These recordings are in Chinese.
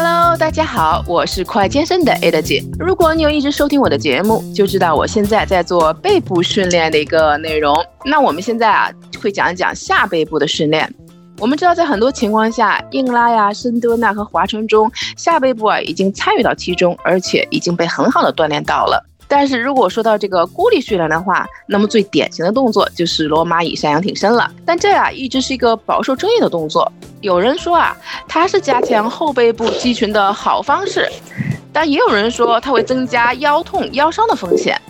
Hello，大家好，我是快健身的 Ada 姐。如果你有一直收听我的节目，就知道我现在在做背部训练的一个内容。那我们现在啊，会讲一讲下背部的训练。我们知道，在很多情况下，硬拉呀、深蹲呐和划船中，下背部啊已经参与到其中，而且已经被很好的锻炼到了。但是如果说到这个孤立训练的话，那么最典型的动作就是罗马椅山羊挺身了。但这啊一直是一个饱受争议的动作。有人说啊，它是加强后背部肌群的好方式，但也有人说它会增加腰痛、腰伤的风险。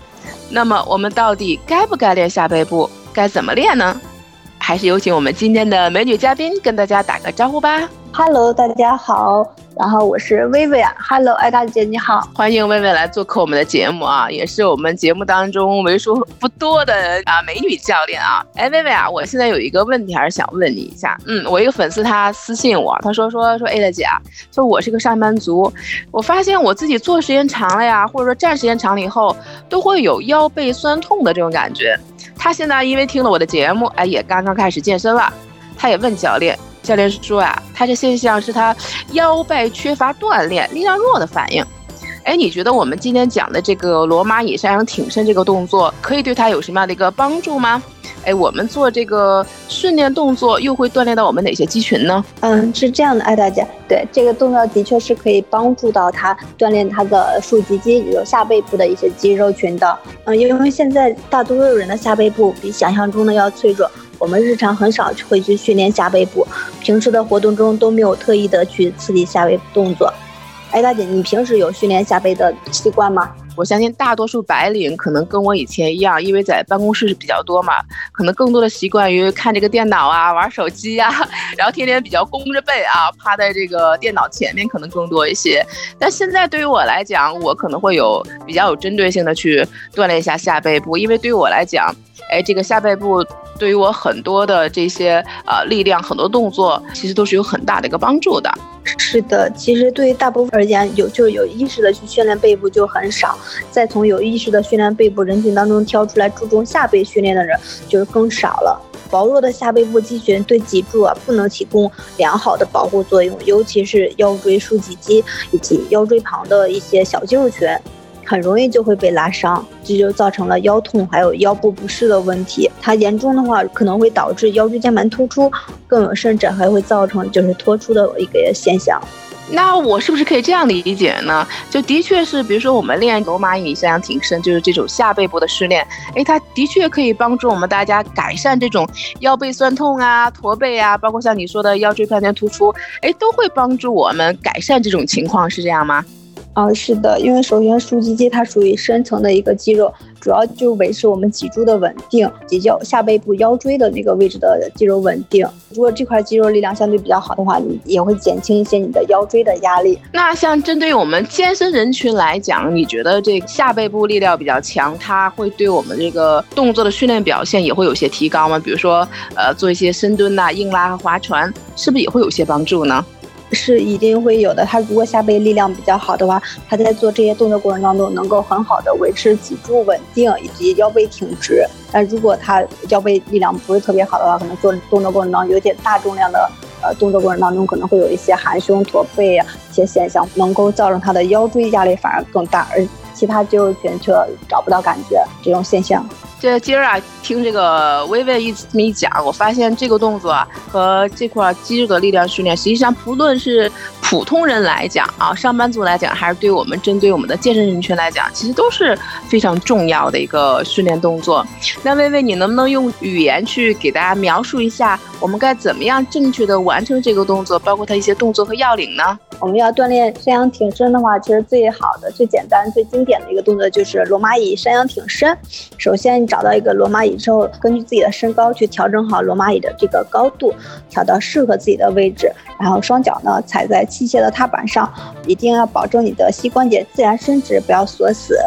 那么我们到底该不该练下背部？该怎么练呢？还是有请我们今天的美女嘉宾跟大家打个招呼吧。Hello，大家好。然后我是薇薇啊，Hello，艾大姐你好，欢迎薇薇来做客我们的节目啊，也是我们节目当中为数不多的啊美女教练啊。哎，薇薇啊，我现在有一个问题还是想问你一下，嗯，我一个粉丝他私信我，他说说说，艾大姐啊，说我是个上班族，我发现我自己坐时间长了呀，或者说站时间长了以后，都会有腰背酸痛的这种感觉。他现在因为听了我的节目，哎，也刚刚开始健身了，他也问教练。教练说啊，他这现象是他腰背缺乏锻炼、力量弱的反应。哎，你觉得我们今天讲的这个罗马椅山羊挺身这个动作，可以对他有什么样的一个帮助吗？哎，我们做这个训练动作又会锻炼到我们哪些肌群呢？嗯，是这样的，艾大姐，对这个动作的确是可以帮助到他锻炼他的竖脊肌，有下背部的一些肌肉群的。嗯，因为现在大多数人的下背部比想象中的要脆弱。我们日常很少会去训练下背部，平时的活动中都没有特意的去刺激下背部动作。哎，大姐，你平时有训练下背的习惯吗？我相信大多数白领可能跟我以前一样，因为在办公室是比较多嘛，可能更多的习惯于看这个电脑啊、玩手机啊，然后天天比较弓着背啊，趴在这个电脑前面可能更多一些。但现在对于我来讲，我可能会有比较有针对性的去锻炼一下下背部，因为对于我来讲，哎，这个下背部。对于我很多的这些呃力量，很多动作，其实都是有很大的一个帮助的。是的，其实对于大部分而言，有就是有意识的去训练背部就很少，再从有意识的训练背部人群当中挑出来注重下背训练的人，就是更少了。薄弱的下背部肌群对脊柱啊不能提供良好的保护作用，尤其是腰椎竖脊肌以及腰椎旁的一些小肌肉群。很容易就会被拉伤，这就造成了腰痛还有腰部不适的问题。它严重的话可能会导致腰椎间盘突出，更有甚至还会造成就是脱出的一个现象。那我是不是可以这样理解呢？就的确是，比如说我们练罗马椅山羊挺身，就是这种下背部的训练，哎，它的确可以帮助我们大家改善这种腰背酸痛啊、驼背啊，包括像你说的腰椎盘突出，哎，都会帮助我们改善这种情况，是这样吗？啊，是的，因为首先竖脊肌它属于深层的一个肌肉，主要就维持我们脊柱的稳定，及腰下背部腰椎的那个位置的肌肉稳定。如果这块肌肉力量相对比较好的话，你也会减轻一些你的腰椎的压力。那像针对我们健身人群来讲，你觉得这下背部力量比较强，它会对我们这个动作的训练表现也会有些提高吗？比如说，呃，做一些深蹲呐、硬拉和划船，是不是也会有些帮助呢？是一定会有的。他如果下背力量比较好的话，他在做这些动作过程当中，能够很好的维持脊柱稳定以及腰背挺直。但如果他腰背力量不是特别好的话，可能做动作过程当中有点大重量的呃动作过程当中，可能会有一些含胸驼背啊一些现象，能够造成他的腰椎压力反而更大，而其他肌肉群却找不到感觉这种现象。这今儿啊，听这个微微一这么一讲，我发现这个动作啊和这块肌肉的力量训练，实际上不论是普通人来讲啊，上班族来讲，还是对我们针对我们的健身人群来讲，其实都是非常重要的一个训练动作。那微微，你能不能用语言去给大家描述一下，我们该怎么样正确的完成这个动作，包括它一些动作和要领呢？我们要锻炼山羊挺身的话，其实最好的、最简单、最经典的一个动作就是罗马椅山羊挺身。首先，找到一个罗马椅之后，根据自己的身高去调整好罗马椅的这个高度，调到适合自己的位置。然后双脚呢踩在器械的踏板上，一定要保证你的膝关节自然伸直，不要锁死。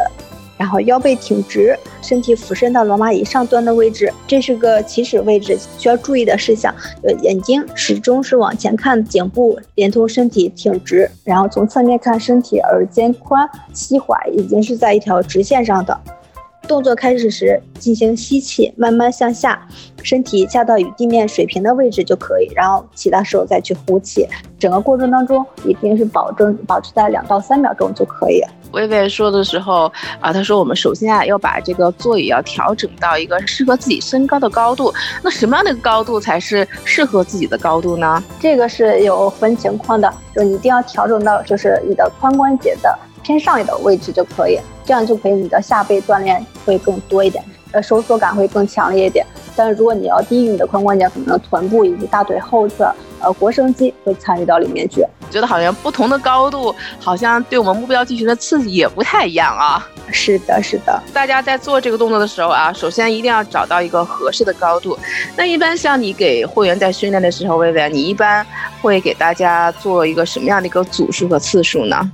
然后腰背挺直，身体俯身到罗马椅上端的位置，这是个起始位置，需要注意的事项：呃，眼睛始终是往前看，颈部连同身体挺直，然后从侧面看身体耳尖宽，膝踝已经是在一条直线上的。动作开始时进行吸气，慢慢向下，身体下到与地面水平的位置就可以，然后其他时候再去呼气。整个过程当中一定是保证保持在两到三秒钟就可以。薇薇说的时候啊，他说我们首先啊要把这个座椅要调整到一个适合自己身高的高度。那什么样的高度才是适合自己的高度呢？这个是有分情况的，就你一定要调整到就是你的髋关节的偏上一的位置就可以，这样就可以你的下背锻炼会更多一点，呃收缩感会更强烈一点。但是如果你要低于你的髋关节，可能臀部以及大腿后侧。呃，腘绳肌会参与到里面去，觉得好像不同的高度，好像对我们目标肌群的刺激也不太一样啊。是的，是的。大家在做这个动作的时候啊，首先一定要找到一个合适的高度。那一般像你给会员在训练的时候，薇薇，你一般会给大家做一个什么样的一个组数和次数呢？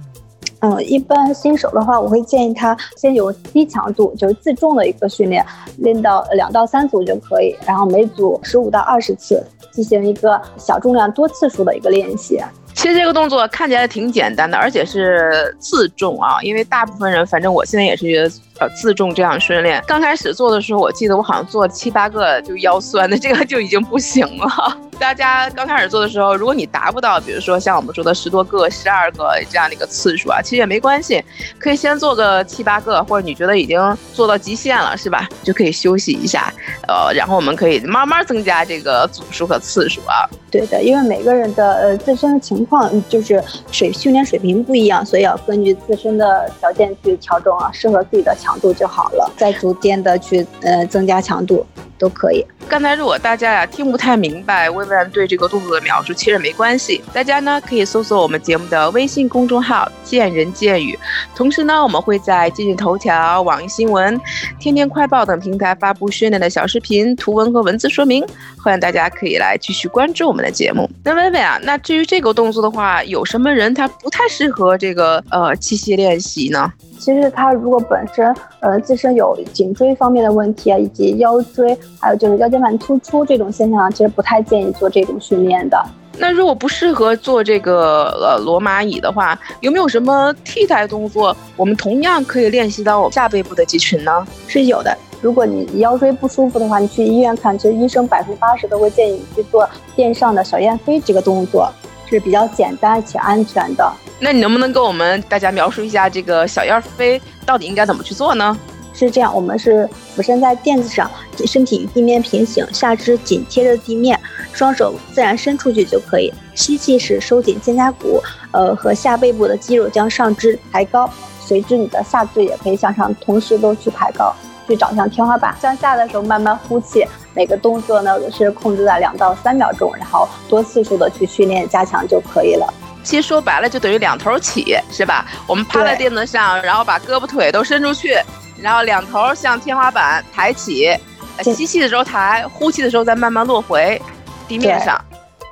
嗯，一般新手的话，我会建议他先有低强度，就是自重的一个训练，练到两到三组就可以，然后每组十五到二十次。进行一个小重量多次数的一个练习。其实这个动作看起来挺简单的，而且是自重啊。因为大部分人，反正我现在也是觉得呃自重这样训练。刚开始做的时候，我记得我好像做七八个就腰酸的，这个就已经不行了。大家刚开始做的时候，如果你达不到，比如说像我们说的十多个、十二个这样的一个次数啊，其实也没关系，可以先做个七八个，或者你觉得已经做到极限了，是吧？就可以休息一下，呃，然后我们可以慢慢增加这个组数和次数啊。对的，因为每个人的呃自身的情况就是水训练水平不一样，所以要根据自身的条件去调整啊，适合自己的强强度就好了，再逐渐的去呃增加强度。都可以。刚才如果大家呀听不太明白薇薇安对这个动作的描述，其实没关系。大家呢可以搜索我们节目的微信公众号“见人见语”，同时呢我们会在今日头条、网易新闻、天天快报等平台发布训练的小视频、图文和文字说明，欢迎大家可以来继续关注我们的节目。那薇薇啊，那至于这个动作的话，有什么人他不太适合这个呃器械练习呢？其实他如果本身呃自身有颈椎方面的问题啊，以及腰椎，还有就是腰间盘突出这种现象，其实不太建议做这种训练的。那如果不适合做这个呃罗马椅的话，有没有什么替代动作，我们同样可以练习到下背部的肌群呢？是有的。如果你腰椎不舒服的话，你去医院看，其实医生百分之八十都会建议你去做垫上的小燕飞这个动作，是比较简单且安全的。那你能不能跟我们大家描述一下这个小燕飞到底应该怎么去做呢？是这样，我们是俯身在垫子上，身体与地面平行，下肢紧贴着地面，双手自然伸出去就可以。吸气时收紧肩胛骨，呃和下背部的肌肉将上肢抬高，随之你的下肢也可以向上，同时都去抬高，去找向天花板。向下的时候慢慢呼气，每个动作呢是控制在两到三秒钟，然后多次数的去训练加强就可以了。其实说白了就等于两头起，是吧？我们趴在垫子上，然后把胳膊腿都伸出去，然后两头向天花板抬起，吸气的时候抬，呼气的时候再慢慢落回地面上。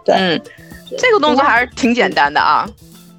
对，嗯，这个动作还是挺简单的啊。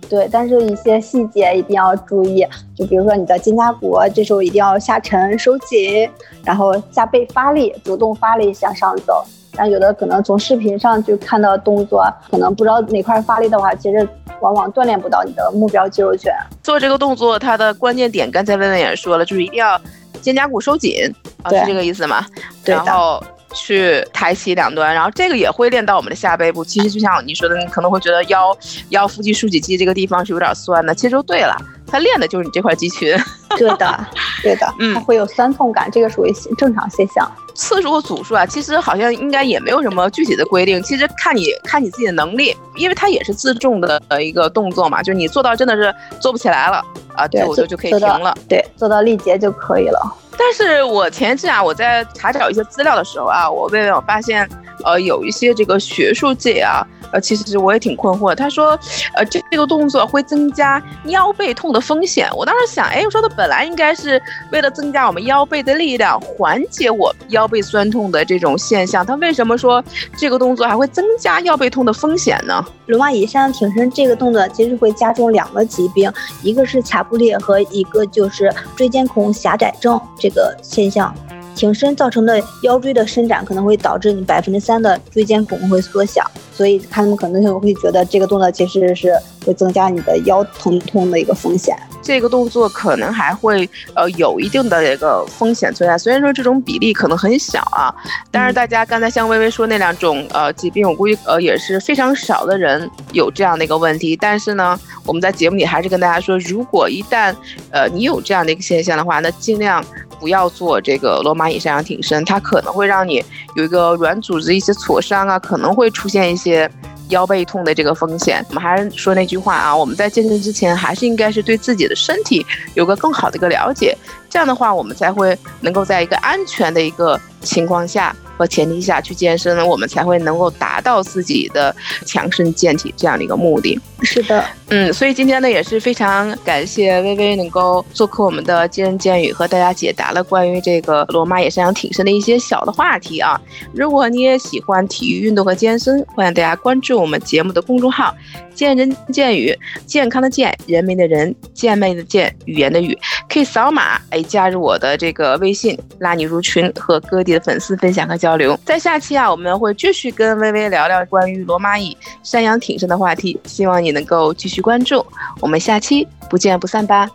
对，但是一些细节一定要注意，就比如说你的肩胛骨这时候一定要下沉收紧，然后下背发力，主动发力向上走。但有的可能从视频上就看到动作，可能不知道哪块发力的话，其实往往锻炼不到你的目标肌肉群。做这个动作，它的关键点刚才薇薇也说了，就是一定要肩胛骨收紧，啊，是这个意思吗？对然后去抬起两端，然后这个也会练到我们的下背部。其实就像你说的，你可能会觉得腰腰腹肌竖脊肌这个地方是有点酸的，其实就对了。它练的就是你这块肌群，对的，对的，嗯，它会有酸痛感，这个属于正常现象。次数和组数啊，其实好像应该也没有什么具体的规定，其实看你看你自己的能力，因为它也是自重的一个动作嘛，就是你做到真的是做不起来了啊，对，我就就可以停了，对，做到力竭就可以了。但是我前一阵啊，我在查找一些资料的时候啊，我为我发现，呃，有一些这个学术界啊。呃，其实我也挺困惑。他说，呃，这这个动作会增加腰背痛的风险。我当时想，哎，我说的本来应该是为了增加我们腰背的力量，缓解我腰背酸痛的这种现象。他为什么说这个动作还会增加腰背痛的风险呢？罗马椅山羊挺身这个动作其实会加重两个疾病，一个是卡布裂和一个就是椎间孔狭窄症这个现象。挺身造成的腰椎的伸展可能会导致你百分之三的椎间孔会缩小，所以他们可能就会觉得这个动作其实是会增加你的腰疼痛的一个风险。这个动作可能还会呃有一定的一个风险存在，虽然说这种比例可能很小啊，但是大家刚才像微微说那两种呃疾病，我估计呃也是非常少的人有这样的一个问题。但是呢，我们在节目里还是跟大家说，如果一旦呃你有这样的一个现象的话，那尽量。不要做这个罗马椅山羊挺身，它可能会让你有一个软组织一些挫伤啊，可能会出现一些腰背痛的这个风险。我们还是说那句话啊，我们在健身之前还是应该是对自己的身体有个更好的一个了解，这样的话我们才会能够在一个安全的一个情况下。和前提下去健身呢，我们才会能够达到自己的强身健体这样的一个目的。是的，嗯，所以今天呢也是非常感谢微微能够做客我们的健人健语，和大家解答了关于这个罗马野山羊挺身的一些小的话题啊。如果你也喜欢体育运动和健身，欢迎大家关注我们节目的公众号“健人健语”，健康的健，人民的人，健美的健，语言的语，可以扫码哎加入我的这个微信，拉你入群，和各地的粉丝分享和交。交流，在下期啊，我们会继续跟微微聊聊关于罗马椅山羊挺身的话题，希望你能够继续关注，我们下期不见不散吧。